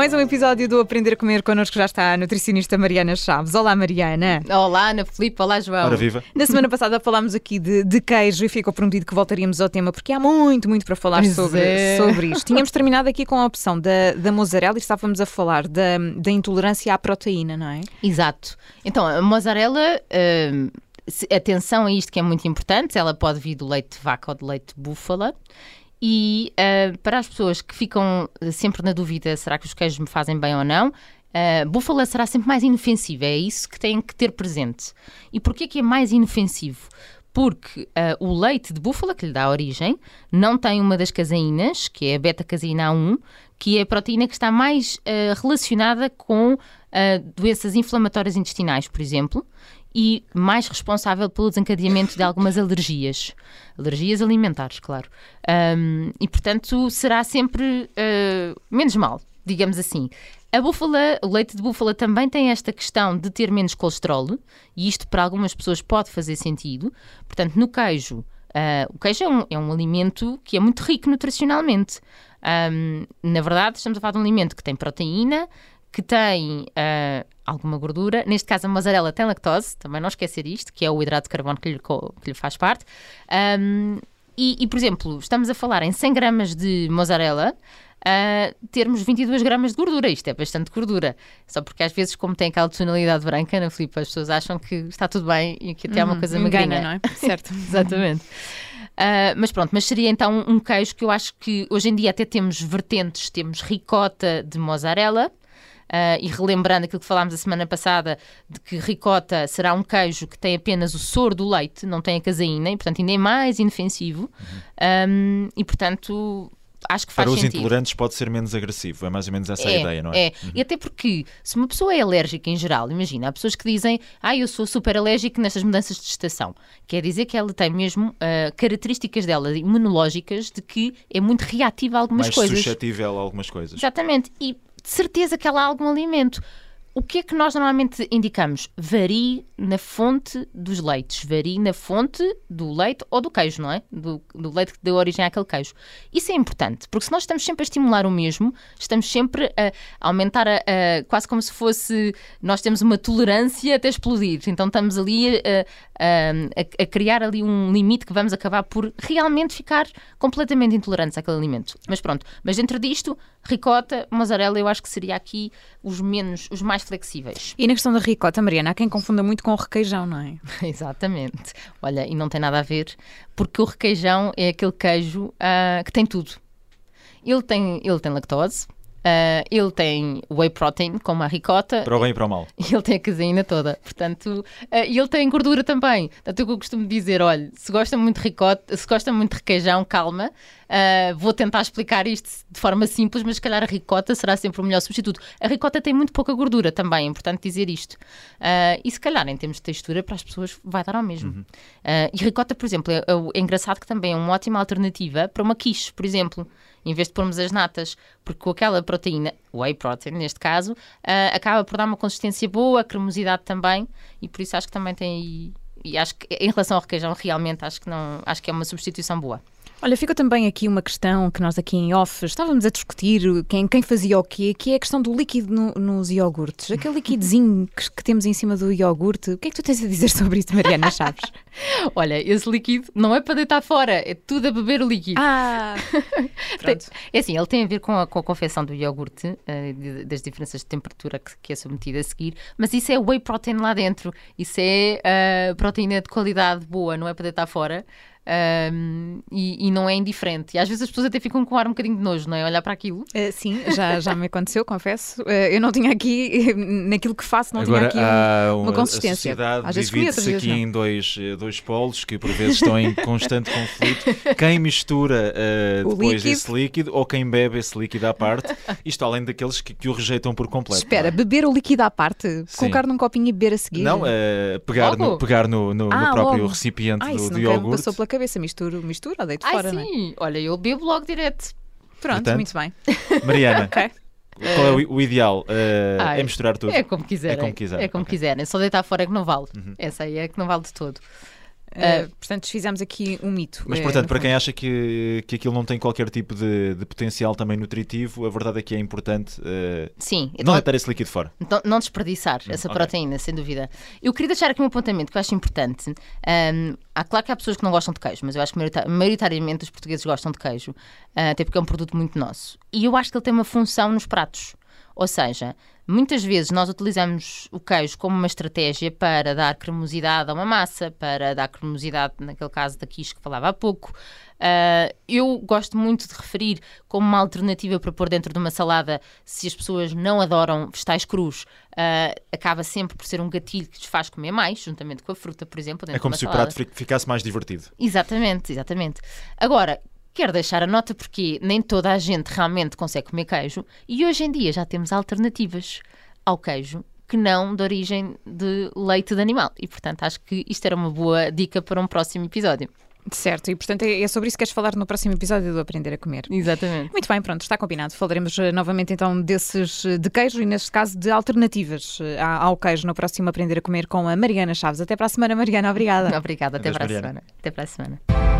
Mais um episódio do Aprender a Comer. Connosco já está a nutricionista Mariana Chaves. Olá, Mariana. Olá, Ana Filipe. Olá, João. Ora viva. Na semana passada falámos aqui de, de queijo e ficou prometido que voltaríamos ao tema porque há muito, muito para falar Pois sobre, é. sobre isto. Tínhamos terminado aqui com a opção da, da mozzarella e estávamos a falar da, da intolerância à proteína, não é? Exato. Então, a mozzarella, hum, atenção a isto que é muito importante, ela pode vir do leite de vaca ou do leite de búfala. E ah, para as pessoas que ficam eh, sempre na dúvida, será que os queijos me fazem bem ou não? A búfala será sempre mais inofensiva, é isso que têm que ter presente. E porquê que é mais inofensivo? Porque ah, o leite de búfala, que lhe dá origem, não tem uma das caseínas, que é a beta-caseína A1, que é a proteína que está mais ah, relacionada com ah, doenças inflamatórias intestinais, por exemplo, e mais responsável pelo desencadeamento de algumas alergias. Alergias alimentares, claro. Ahm, e, portanto, será sempre ah, menos mal, digamos assim. A búfala, o leite de búfala também tem esta questão de ter menos colesterol, e isto para algumas pessoas pode fazer sentido. Portanto, no queijo, ah, o queijo é um, é um alimento que é muito rico nutricionalmente. Ahm, na verdade, estamos a falar de um alimento que tem proteína, que tem ah, alguma gordura. Neste caso, a mozzarella tem lactose, também não esquecer isto, que é o hidrato de carbono que lhe, que lhe faz parte. Ahm, e, e, por exemplo, estamos a falar em 100 gramas de mozzarella, ah, termos 22 gramas de gordura. Isto é bastante gordura. Só porque às vezes, como tem aquela tonalidade branca, na Filipe, as pessoas acham que está tudo bem e que até é uma coisa Engana, magrinha. não é? Certo. Exatamente. Ah, mas pronto, mas seria então um queijo que eu acho que hoje em dia até temos vertentes, temos ricota de mozzarella. Ah, e relembrando aquilo que falámos a semana passada, de que ricota será um queijo que tem apenas o soro do leite, não tem a caseína, e portanto ainda é mais inofensivo. Ahm, e portanto acho que faz Para os sentido. intolerantes pode ser menos agressivo. É mais ou menos essa a ideia, não é? É, e até porque se uma pessoa é alérgica em geral, imagina, há pessoas que dizem, ah, eu sou super alérgico nestas mudanças de estação. Quer dizer que ela tem mesmo ah, características dela imunológicas de que é muito reativa a algumas mais coisas. suscetível a algumas coisas. Exatamente. E de certeza que ela há algum alimento. O que é que nós normalmente indicamos? Varie na fonte dos leites, varie na fonte do leite ou do queijo, não é? Do, do leite que deu origem àquele queijo. Isso é importante, porque se nós estamos sempre a estimular o mesmo, estamos sempre a aumentar, a, a- quase como se fosse. Nós temos uma tolerância até explodir. Então estamos ali a, a- a- criar ali um limite que vamos acabar por realmente ficar completamente intolerantes àquele alimento. Mas pronto, mas dentro disto, ricota, mozzarella, eu acho que seria aqui os menos, os mais flexíveis. E na questão da ricota, Mariana, há quem confunda muito com o requeijão, não é? Exatamente. Olha, e não tem nada a ver, porque o requeijão é aquele queijo ah, que tem tudo. Ele tem, ele tem lactose, ah, ele tem whey protein, como a ricota, Para o bem e para o mal. e ele tem a caseína toda. Portanto, ah, e ele tem gordura também. Portanto, o que eu costumo dizer: olha, se gosta muito de ricota, se gosta muito de requeijão, calma. Ah, vou tentar explicar isto de forma simples, mas se calhar a ricota será sempre o melhor substituto. A ricota tem muito pouca gordura também, é importante dizer isto. E se calhar, em termos de textura, para as pessoas vai dar ao mesmo. Ah, e ricota, por exemplo, é, é- é engraçado que também é uma ótima alternativa para uma quiche, por exemplo. Em vez de pormos as natas, porque com aquela proteína, whey protein neste caso, ah, acaba por dar uma consistência boa, cremosidade também, e por isso acho que também tem. E acho que em relação ao requeijão, realmente acho que não acho que é uma substituição boa. Olha, ficou também aqui uma questão que nós aqui em off estávamos a discutir quem, quem fazia o quê, que é a questão do líquido no- nos iogurtes. Aquele liquidozinho que, que temos em cima do iogurte. O que é que tu tens a dizer sobre isso, Mariana Chaves? Olha, esse líquido não é para deitar fora, é tudo a beber o líquido. Ah! Pronto. É assim, ele tem a ver com a, com a confecção do iogurte, de- das diferenças de temperatura que, que é submetido a seguir, mas isso é whey protein lá dentro. Isso é eh, proteína de qualidade boa, não é para deitar fora. Ahm, e, e não é indiferente. E às vezes as pessoas até ficam com ar um bocadinho de nojo, não é? Olhar para aquilo. Eh, sim, já, já me aconteceu, confesso. Eh, eu não tinha aqui, naquilo que faço, não Agora, tinha aqui um- há uma consistência. A sociedade divide-se aqui não. em dois, eh, dois polos que por vezes estão em constante conflito. Quem mistura O depois líquido. esse líquido ou quem bebe esse líquido à parte. Isto além daqueles que, que o rejeitam por completo. Espera, beber o líquido à parte? Sim. Colocar num copinho e beber a seguir? Não, é pegar, Logo? no, pegar no, no- no Ah, próprio logo. recipiente Ah, do, do iogurte. passou pela cabeça. Misturo, mistura ou deito Ai, fora, não é? sim! Olha, eu bebo logo direto. Pronto, Portanto, muito bem. Mariana, Ok. qual é o, o ideal? Eh, Ai, é misturar tudo. É como quiserem. É como quiserem, É como ok. quiserem. Só deitar fora é que não vale. Uhum. Essa aí é que não vale de todo. Uh, portanto, desfizemos aqui um mito. Mas, eh, portanto, para fundo. quem acha que, que aquilo não tem qualquer tipo de, de potencial também nutritivo, a verdade é que é importante uh, Sim, não então, deitar esse líquido fora. não, não desperdiçar essa ok. proteína, sem dúvida. Eu queria deixar aqui um apontamento que eu acho importante. Ahm, há claro que há pessoas que não gostam de queijo, mas eu acho que maioritariamente os portugueses gostam de queijo, ah, até porque é um produto muito nosso. E eu acho que ele tem uma função nos pratos. Ou seja, muitas vezes nós utilizamos o queijo como uma estratégia para dar cremosidade a uma massa, para dar cremosidade, naquele caso da quiche que falava há pouco. Ah, eu gosto muito de referir como uma alternativa para pôr dentro de uma salada se as pessoas não adoram vegetais crus. ah, acaba sempre por ser um gatilho que lhes faz comer mais, juntamente com a fruta, por exemplo. Dentro É como se uma o prato salada. fi- ficasse mais divertido. Exatamente, exatamente. Agora, quero deixar a nota porque nem toda a gente realmente consegue comer queijo e hoje em dia já temos alternativas ao queijo que não de origem de leite de animal. E portanto acho que isto era uma boa dica para um próximo episódio. Certo, e portanto é é sobre isso que queres falar no próximo episódio do Aprender a Comer. Exatamente. Muito bem, pronto, está combinado. Falaremos eh, novamente então desses eh, de queijo e, neste caso, de alternativas eh, ao queijo no próximo Aprender a Comer com a Mariana Chaves. Até para a semana, Mariana. Obrigada. Obrigada, até Adeus, para a semana. Até para a semana.